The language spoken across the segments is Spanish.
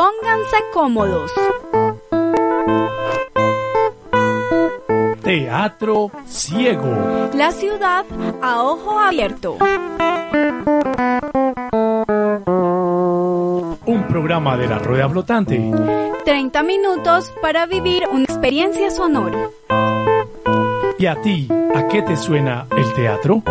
Pónganse cómodos. Teatro Ciego. La ciudad a ojo abierto. Un programa de la Rueda Flotante. 30 minutos para vivir una experiencia sonora. ¿Y a ti, a qué te suena el teatro?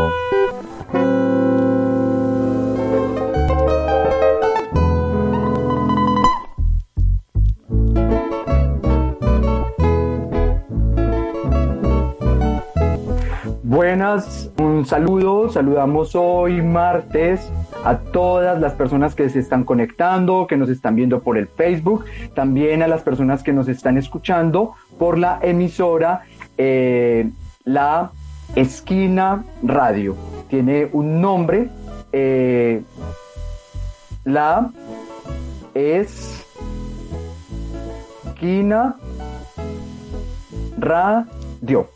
Saludo, saludamos hoy martes a todas las personas que se están conectando, que nos están viendo por el Facebook, también a las personas que nos están escuchando por la emisora eh, La Esquina Radio. Tiene un nombre, eh, La Esquina Radio.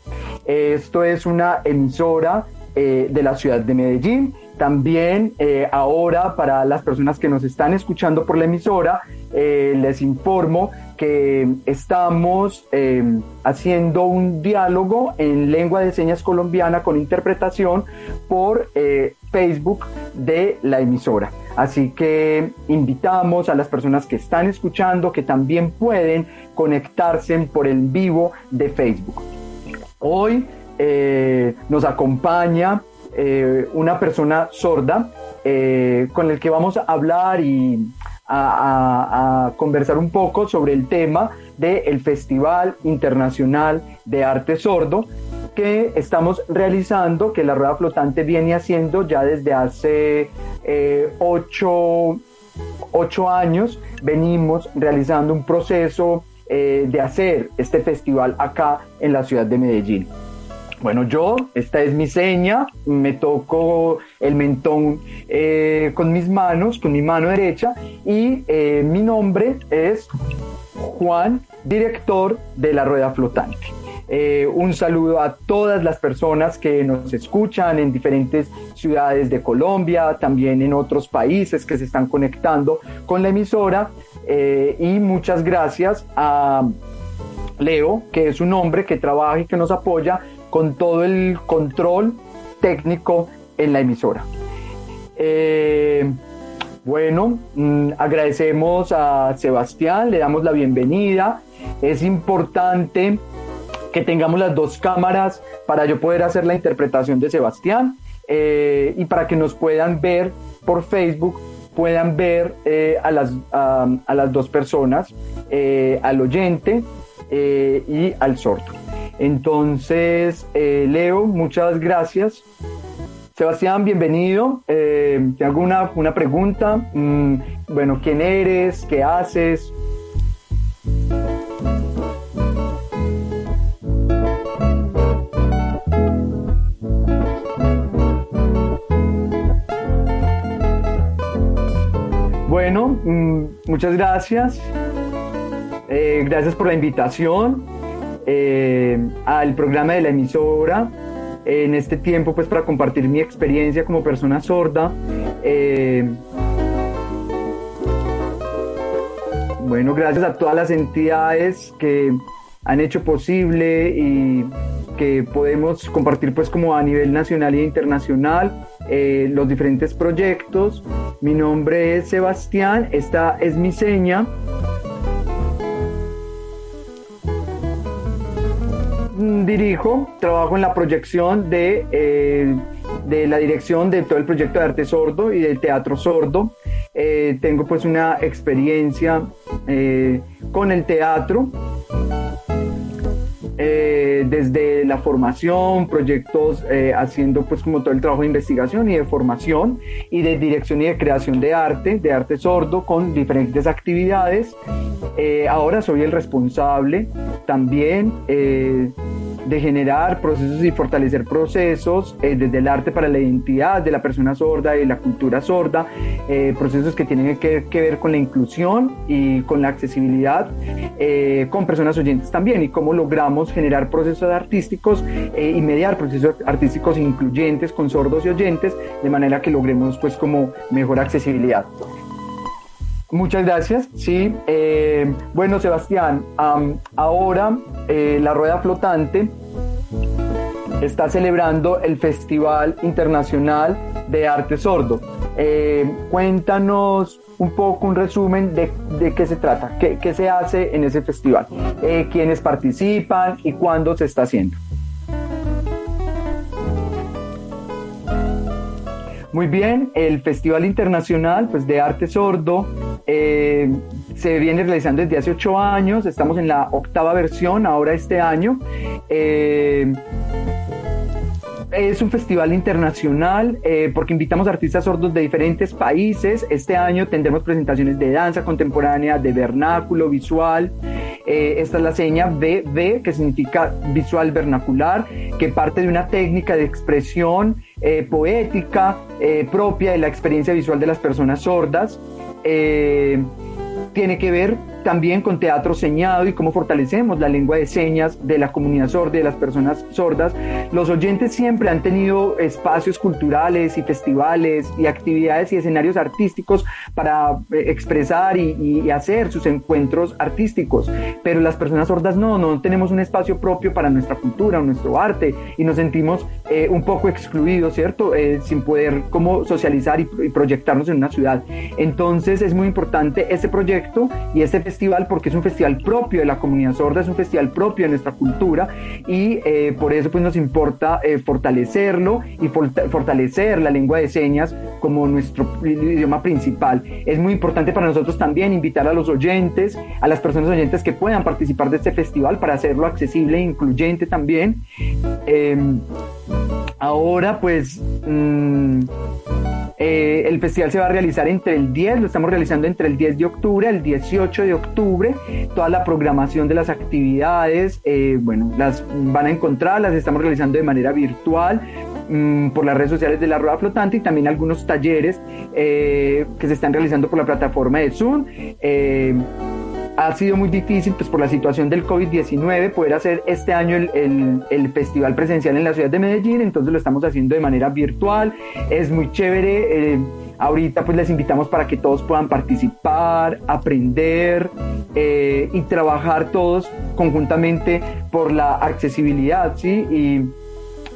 Esto es una emisora eh, de la ciudad de Medellín. También eh, ahora para las personas que nos están escuchando por la emisora, eh, les informo que estamos haciendo un diálogo en lengua de señas colombiana con interpretación por Facebook de la emisora. Así que invitamos a las personas que están escuchando que también pueden conectarse por el vivo de Facebook. Hoy eh, nos acompaña eh, una persona sorda eh, con el que vamos a hablar y a, conversar un poco sobre el tema del Festival Internacional de Arte Sordo que estamos realizando, que la Rueda Flotante viene haciendo ya desde hace ocho, ocho años. Venimos realizando un proceso de hacer este festival acá en la ciudad de Medellín. Bueno, yo, esta es mi seña, me toco el mentón eh, con mis manos, con mi mano derecha, y eh, mi nombre es Juan, director de la Rueda Flotante. un saludo a todas las personas que nos escuchan en diferentes ciudades de Colombia, también en otros países que se están conectando con la emisora. Eh, y muchas gracias a Leo, que es un hombre que trabaja y que nos apoya con todo el control técnico en la emisora. Eh, bueno, mm, agradecemos a Sebastián, le damos la bienvenida. Es importante que tengamos las dos cámaras para yo poder hacer la interpretación de Sebastián eh, y para que nos puedan ver por Facebook puedan ver eh, a, las, a, las dos personas, al oyente y al sordo. Entonces, Leo, muchas gracias. Sebastián, bienvenido. ¿Te hago una, una pregunta? Mm, bueno, ¿quién eres? ¿Qué haces? Bueno, mm, muchas gracias. Eh, gracias por la invitación eh, al programa de la emisora en este tiempo pues para compartir mi experiencia como persona sorda. Eh, bueno, gracias a todas las entidades que han hecho posible y que podemos compartir pues como a nivel nacional e internacional los diferentes proyectos mi nombre es Sebastián, esta es mi seña. Dirijo, trabajo en la proyección de, eh, de la dirección de todo el proyecto de arte sordo y del teatro sordo. Eh, tengo pues una experiencia eh, con el teatro. desde la formación, proyectos haciendo pues como todo el trabajo de investigación y de formación y de dirección y de creación de arte, de arte sordo con diferentes actividades. Ahora soy el responsable también de generar procesos y fortalecer procesos desde el arte para la identidad de la persona sorda y la cultura sorda, procesos que tienen que, ver con la inclusión y con la accesibilidad con personas oyentes también y cómo logramos generar procesos artísticos eh, y mediar procesos artísticos incluyentes con sordos y oyentes, de manera que logremos pues como mejor accesibilidad. Muchas gracias. Sí, eh, bueno Sebastián, ahora eh, la rueda flotante está celebrando el Festival Internacional de Arte Sordo. cuéntanos un poco un resumen de, de qué se trata, qué, qué, se hace en ese festival, eh, quiénes participan y cuándo se está haciendo. Muy bien, el Festival Internacional pues, de Arte Sordo eh, se viene realizando desde hace ocho años, estamos en la octava versión ahora este año. Eh, es un festival internacional eh, porque invitamos artistas sordos de diferentes países. Este año tendremos presentaciones de danza contemporánea, de vernáculo, visual. Eh, esta es la seña BB, que significa visual vernacular, que parte de una técnica de expresión eh, poética propia de la experiencia visual de las personas sordas. tiene que ver también con teatro señado y cómo fortalecemos la lengua de señas de la comunidad sorda y de las personas sordas. Los oyentes siempre han tenido espacios culturales y festivales y actividades y escenarios artísticos para eh, expresar y, hacer sus encuentros artísticos, pero las personas sordas no, no tenemos un espacio propio para nuestra cultura, nuestro arte y nos sentimos eh, un poco excluidos, ¿cierto? Eh, sin poder como socializar y, y proyectarnos en una ciudad. Entonces es muy importante este proyecto y este festival porque es un festival propio de la comunidad sorda, es un festival propio de nuestra cultura y eh, por eso pues nos importa eh, fortalecerlo y fortalecer la lengua de señas como nuestro idioma principal. Es muy importante para nosotros también invitar a los oyentes, a las personas oyentes que puedan participar de este festival para hacerlo accesible e incluyente también. Em, ahora pues... Mm, eh, el festival se va a realizar entre el 10, lo estamos realizando entre el 10 de octubre al 18 de octubre. Toda la programación de las actividades, eh, bueno, las van a encontrar, las estamos realizando de manera virtual mm, por las redes sociales de la Rueda Flotante y también algunos talleres eh, que se están realizando por la plataforma de Zoom ha sido muy difícil pues por la situación del COVID-19 poder hacer este año el, el, festival presencial en la ciudad de Medellín, entonces lo estamos haciendo de manera virtual, es muy chévere. Eh, ahorita pues les invitamos para que todos puedan participar, aprender eh, y trabajar todos conjuntamente por la accesibilidad, ¿sí? Y,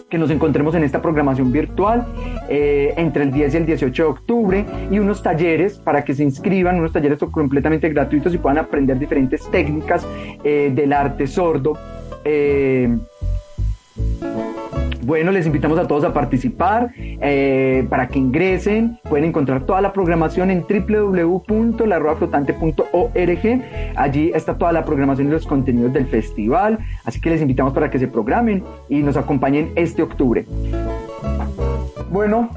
que nos encontremos en esta programación virtual eh, entre el 10 y el 18 de octubre y unos talleres para que se inscriban, unos talleres completamente gratuitos y puedan aprender diferentes técnicas eh, del arte sordo. Eh, bueno, les invitamos a todos a participar eh, para que ingresen. Pueden encontrar toda la programación en www.larroaflotante.org. Allí está toda la programación y los contenidos del festival. Así que les invitamos para que se programen y nos acompañen este octubre. Bueno,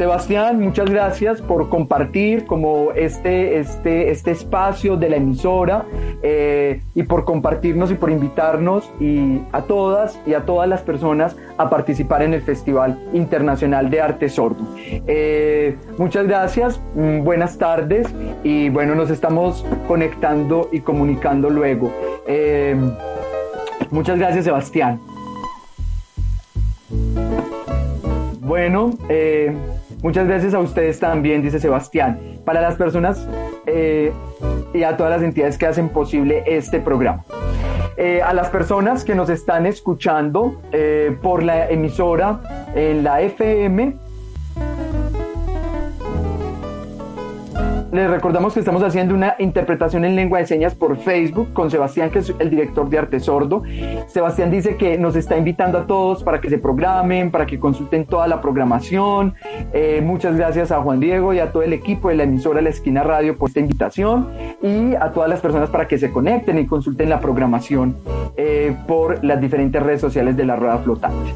Sebastián, muchas gracias por compartir como este, este, este espacio de la emisora eh, y por compartirnos y por invitarnos y a todas y a todas las personas a participar en el Festival Internacional de Arte Sordo. Eh, muchas gracias, mm, buenas tardes y bueno, nos estamos conectando y comunicando luego. Eh, muchas gracias, Sebastián. Bueno, Muchas gracias a ustedes también, dice Sebastián. Para las personas eh, y a todas las entidades que hacen posible este programa. Eh, a las personas que nos están escuchando eh, por la emisora en la FM les recordamos que estamos haciendo una interpretación en lengua de señas por Facebook con Sebastián, que es el director de Arte Sordo. Sebastián dice que nos está invitando a todos para que se programen, para que consulten toda la programación. Eh, muchas gracias a Juan Diego y a todo el equipo de la emisora La Esquina Radio por esta invitación y a todas las personas para que se conecten y consulten la programación eh, por las diferentes redes sociales de la Rueda Flotante.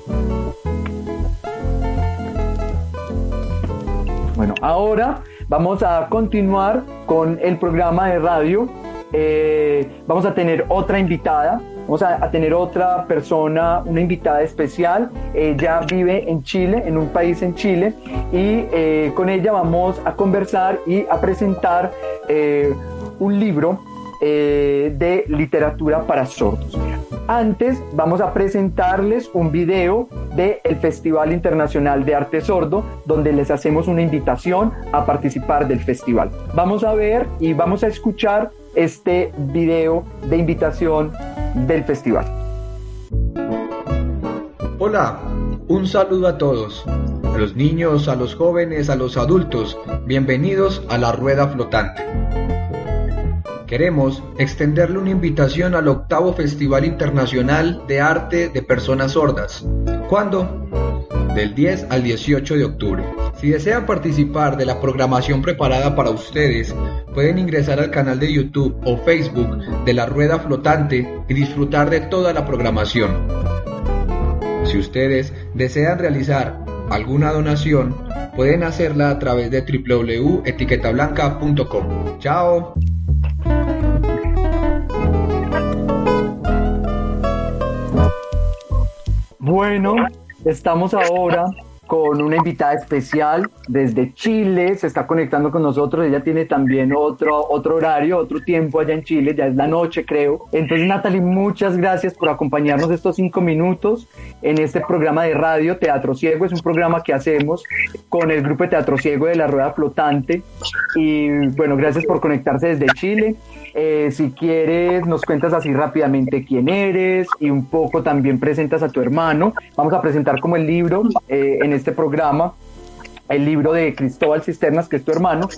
Bueno, ahora Vamos a continuar con el programa de radio. Eh, vamos a tener otra invitada. Vamos a, tener otra persona, una invitada especial. Ella vive en Chile, en un país en Chile, y eh, con ella vamos a conversar y a presentar eh, un libro de literatura para sordos. Antes vamos a presentarles un video del Festival Internacional de Arte Sordo, donde les hacemos una invitación a participar del festival. Vamos a ver y vamos a escuchar este video de invitación del festival. Hola, un saludo a todos, a los niños, a los jóvenes, a los adultos, bienvenidos a la rueda flotante. Queremos extenderle una invitación al octavo Festival Internacional de Arte de Personas Sordas. ¿Cuándo? Del 10 al 18 de octubre. Si desean participar de la programación preparada para ustedes, pueden ingresar al canal de YouTube o Facebook de la Rueda Flotante y disfrutar de toda la programación. Si ustedes desean realizar alguna donación, pueden hacerla a través de www.etiquetablanca.com. ¡Chao! Bueno, estamos ahora con una invitada especial desde Chile, se está conectando con nosotros, ella tiene también otro, otro horario, otro tiempo allá en Chile, ya es la noche creo. Entonces Natalie, muchas gracias por acompañarnos estos cinco minutos en este programa de radio Teatro Ciego, es un programa que hacemos con el grupo de Teatro Ciego de la Rueda Flotante y bueno, gracias por conectarse desde Chile. Eh, si quieres, nos cuentas así rápidamente quién eres y un poco también presentas a tu hermano. Vamos a presentar como el libro eh, en este programa el libro de Cristóbal Cisternas, que es tu hermano.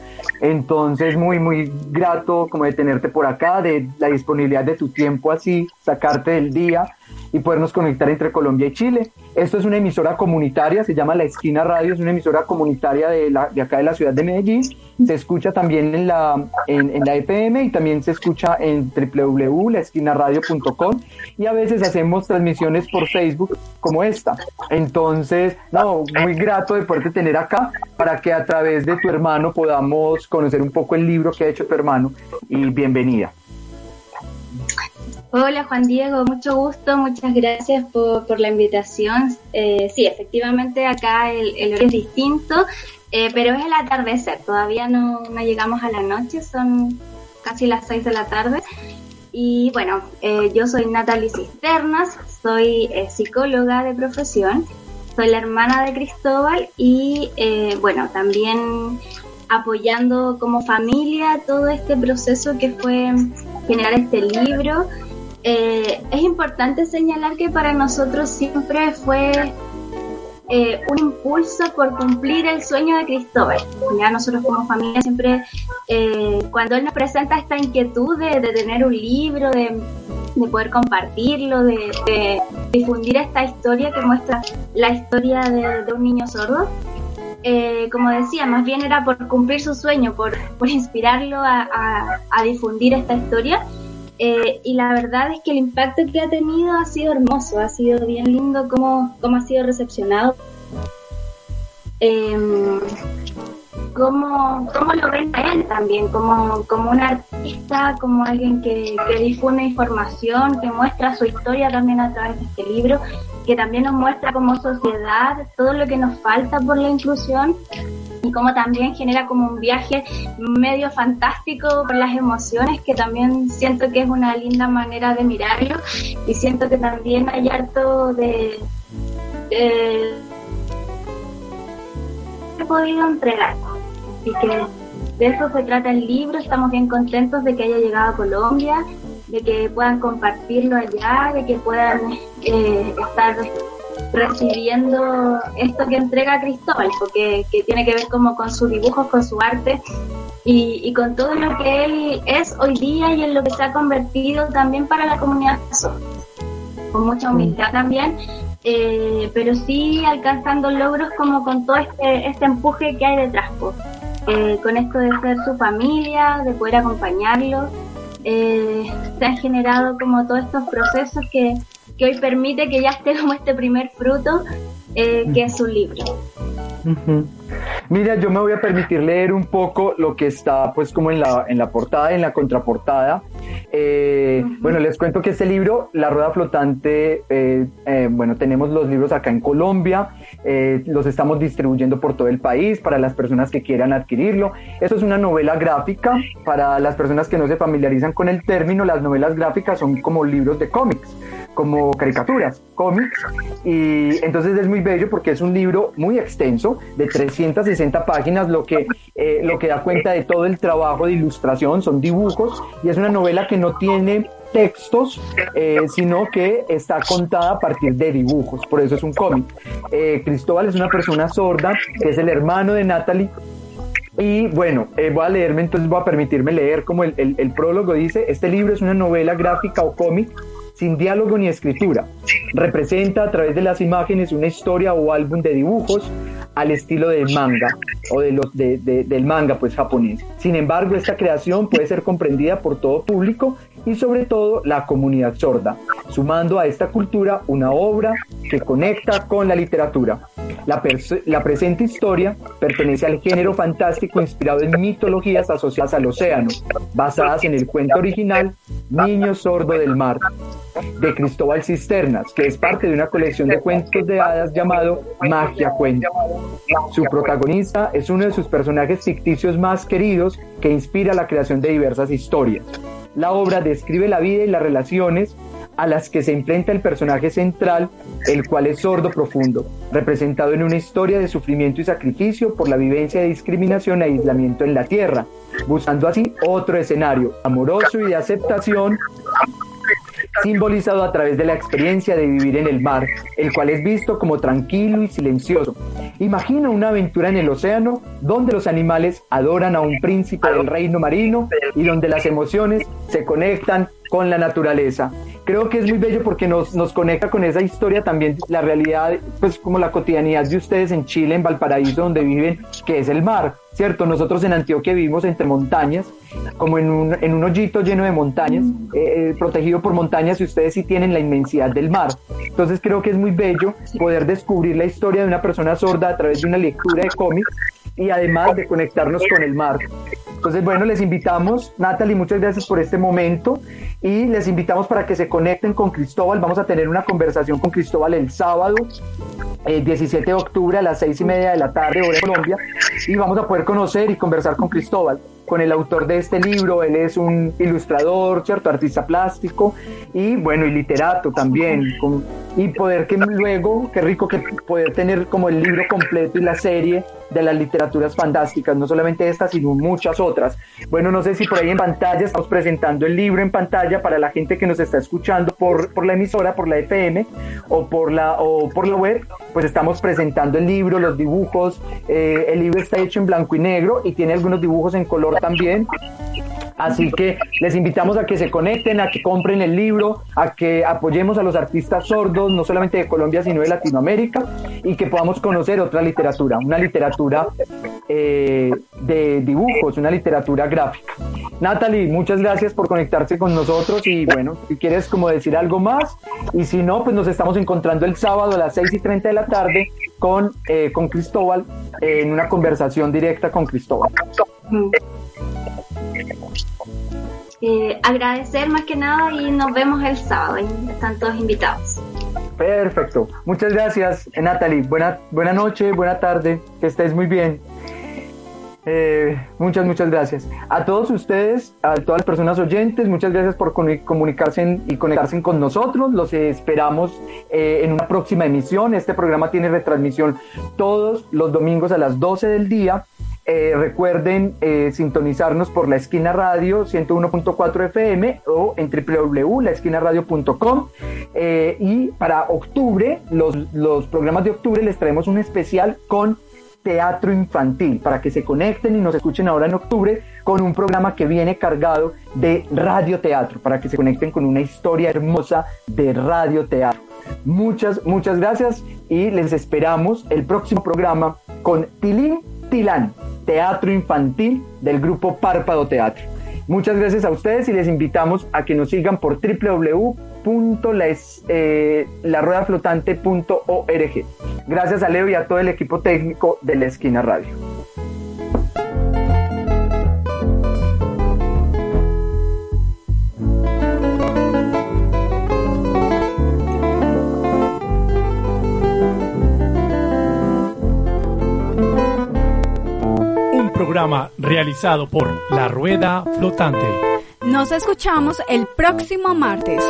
Entonces, muy, muy grato como de tenerte por acá, de la disponibilidad de tu tiempo así, sacarte del día y podernos conectar entre Colombia y Chile. Esto es una emisora comunitaria, se llama La Esquina Radio, es una emisora comunitaria de, la, de acá de la ciudad de Medellín. Se escucha también en la, en, la EPM y también se escucha en www.laesquinaradio.com y a veces hacemos transmisiones por Facebook como esta. Entonces, no, muy grato de poderte tener acá para que a través de tu hermano podamos conocer un poco el libro que ha hecho tu hermano y bienvenida. Hola Juan Diego, mucho gusto, muchas gracias por, la invitación. Eh, sí, efectivamente acá el, el es distinto, eh, pero es el atardecer, todavía no, llegamos a la noche, son casi las 6 de la tarde. Y bueno, eh, yo soy Natalie Cisternas, soy psicóloga de profesión, soy la hermana de Cristóbal y bueno, también apoyando como familia todo este proceso que fue generar este libro eh, es importante señalar que para nosotros siempre fue eh, un impulso por cumplir el sueño de Cristóbal. Ya nosotros como familia siempre, eh, cuando él nos presenta esta inquietud de, tener un libro, de, poder compartirlo, de, difundir esta historia que muestra la historia de, un niño sordo, como decía, más bien era por cumplir su sueño, por, inspirarlo a difundir esta historia. Eh, y la verdad es que el impacto que ha tenido ha sido hermoso, ha sido bien lindo cómo, cómo ha sido recepcionado. Eh, cómo, cómo, lo ven a él también, como, como un artista, como alguien que, que difunde información, que muestra su historia también a través de este libro, que también nos muestra como sociedad todo lo que nos falta por la inclusión y como también genera como un viaje medio fantástico por las emociones, que también siento que es una linda manera de mirarlo y siento que también hay harto de... de he podido entregar. Y que de eso se trata el libro, estamos bien contentos de que haya llegado a Colombia, de que puedan compartirlo allá, de que puedan eh, estar recibiendo esto que entrega Cristóbal, porque que tiene que ver como con sus dibujos, con su arte y, con todo lo que él es hoy día y en lo que se ha convertido también para la comunidad con mucha humildad también, eh, pero sí alcanzando logros como con todo este, este empuje que hay detrás, eh, con esto de ser su familia, de poder acompañarlo, eh, se han generado como todos estos procesos que, que hoy permite que ya esté como este primer fruto, que es su libro. Mira, yo me voy a permitir leer un poco lo que está pues como en la, en la portada, en la contraportada. Eh, bueno, les cuento que este libro, La Rueda Flotante, eh, eh, bueno, tenemos los libros acá en Colombia, los estamos distribuyendo por todo el país para las personas que quieran adquirirlo. Esto es una novela gráfica, para las personas que no se familiarizan con el término, las novelas gráficas son como libros de cómics como caricaturas, cómics, y entonces es muy bello porque es un libro muy extenso, de 360 páginas, lo que, eh, lo que da cuenta de todo el trabajo de ilustración, son dibujos, y es una novela que no tiene textos, eh, sino que está contada a partir de dibujos, por eso es un cómic. Eh, Cristóbal es una persona sorda, que es el hermano de Natalie, y bueno, voy a leerme, entonces voy a permitirme leer como el, el, prólogo dice, este libro es una novela gráfica o cómic sin diálogo ni escritura. Representa a través de las imágenes una historia o álbum de dibujos al estilo del manga o de los de, del manga pues japonés. Sin embargo, esta creación puede ser comprendida por todo público y sobre todo la comunidad sorda, sumando a esta cultura una obra que conecta con la literatura. La, la, presente historia pertenece al género fantástico inspirado en mitologías asociadas al océano, basadas en el cuento original Niño Sordo del Mar, de Cristóbal Cisternas, que es parte de una colección de cuentos de hadas llamado Magia Cuento. Su protagonista es uno de sus personajes ficticios más queridos que inspira la creación de diversas historias. La obra describe la vida y las relaciones a las que se enfrenta el personaje central, el cual es sordo profundo, representado en una historia de sufrimiento y sacrificio por la vivencia de discriminación e aislamiento en la Tierra, buscando así otro escenario amoroso y de aceptación simbolizado a través de la experiencia de vivir en el mar, el cual es visto como tranquilo y silencioso. Imagina una aventura en el océano donde los animales adoran a un príncipe del reino marino y donde las emociones se conectan con la naturaleza. Creo que es muy bello porque nos, nos conecta con esa historia también, la realidad, pues como la cotidianidad de ustedes en Chile, en Valparaíso, donde viven, que es el mar, ¿cierto? Nosotros en Antioquia vivimos entre montañas, como en un, en un hoyito lleno de montañas, eh, eh, protegido por montañas y ustedes sí tienen la inmensidad del mar. Entonces creo que es muy bello poder descubrir la historia de una persona sorda a través de una lectura de cómics y además de conectarnos con el mar. Entonces, bueno, les invitamos, Natalie, muchas gracias por este momento y les invitamos para que se conecten con Cristóbal. Vamos a tener una conversación con Cristóbal el sábado, el 17 de octubre a las seis y media de la tarde, hora de Colombia, y vamos a poder conocer y conversar con Cristóbal con el autor de este libro. Él es un ilustrador, ¿cierto? Artista plástico y bueno, y literato también. Y poder que luego, qué rico que poder tener como el libro completo y la serie de las literaturas fantásticas, no solamente esta, sino muchas otras. Bueno, no sé si por ahí en pantalla estamos presentando el libro en pantalla para la gente que nos está escuchando por, por la emisora, por la FM o por la, o por la web, pues estamos presentando el libro, los dibujos. Eh, el libro está hecho en blanco y negro y tiene algunos dibujos en color también. Así que les invitamos a que se conecten, a que compren el libro, a que apoyemos a los artistas sordos, no solamente de Colombia, sino de Latinoamérica, y que podamos conocer otra literatura, una literatura eh, de dibujos, una literatura gráfica. Natalie, muchas gracias por conectarse con nosotros y bueno, si quieres como decir algo más, y si no, pues nos estamos encontrando el sábado a las 6 y 30 de la tarde con, eh, con Cristóbal en una conversación directa con Cristóbal. Mm. Eh, agradecer más que nada y nos vemos el sábado. Están todos invitados. Perfecto. Muchas gracias, Natalie. Buena, buena noche, buena tarde. Que estés muy bien. Eh, muchas, muchas gracias. A todos ustedes, a todas las personas oyentes, muchas gracias por comunicarse y conectarse con nosotros. Los esperamos eh, en una próxima emisión. Este programa tiene retransmisión todos los domingos a las 12 del día eh, recuerden eh, sintonizarnos por la esquina radio 101.4 FM o en www.laesquinaradio.com. Eh, y para octubre, los, los programas de octubre les traemos un especial con teatro infantil, para que se conecten y nos escuchen ahora en octubre con un programa que viene cargado de radioteatro, para que se conecten con una historia hermosa de radioteatro. Muchas, muchas gracias y les esperamos el próximo programa con Tilín Tilán, teatro infantil del grupo Párpado Teatro. Muchas gracias a ustedes y les invitamos a que nos sigan por www.laruedaflotante.org. Gracias a Leo y a todo el equipo técnico de la Esquina Radio. Realizado por La Rueda Flotante. Nos escuchamos el próximo martes.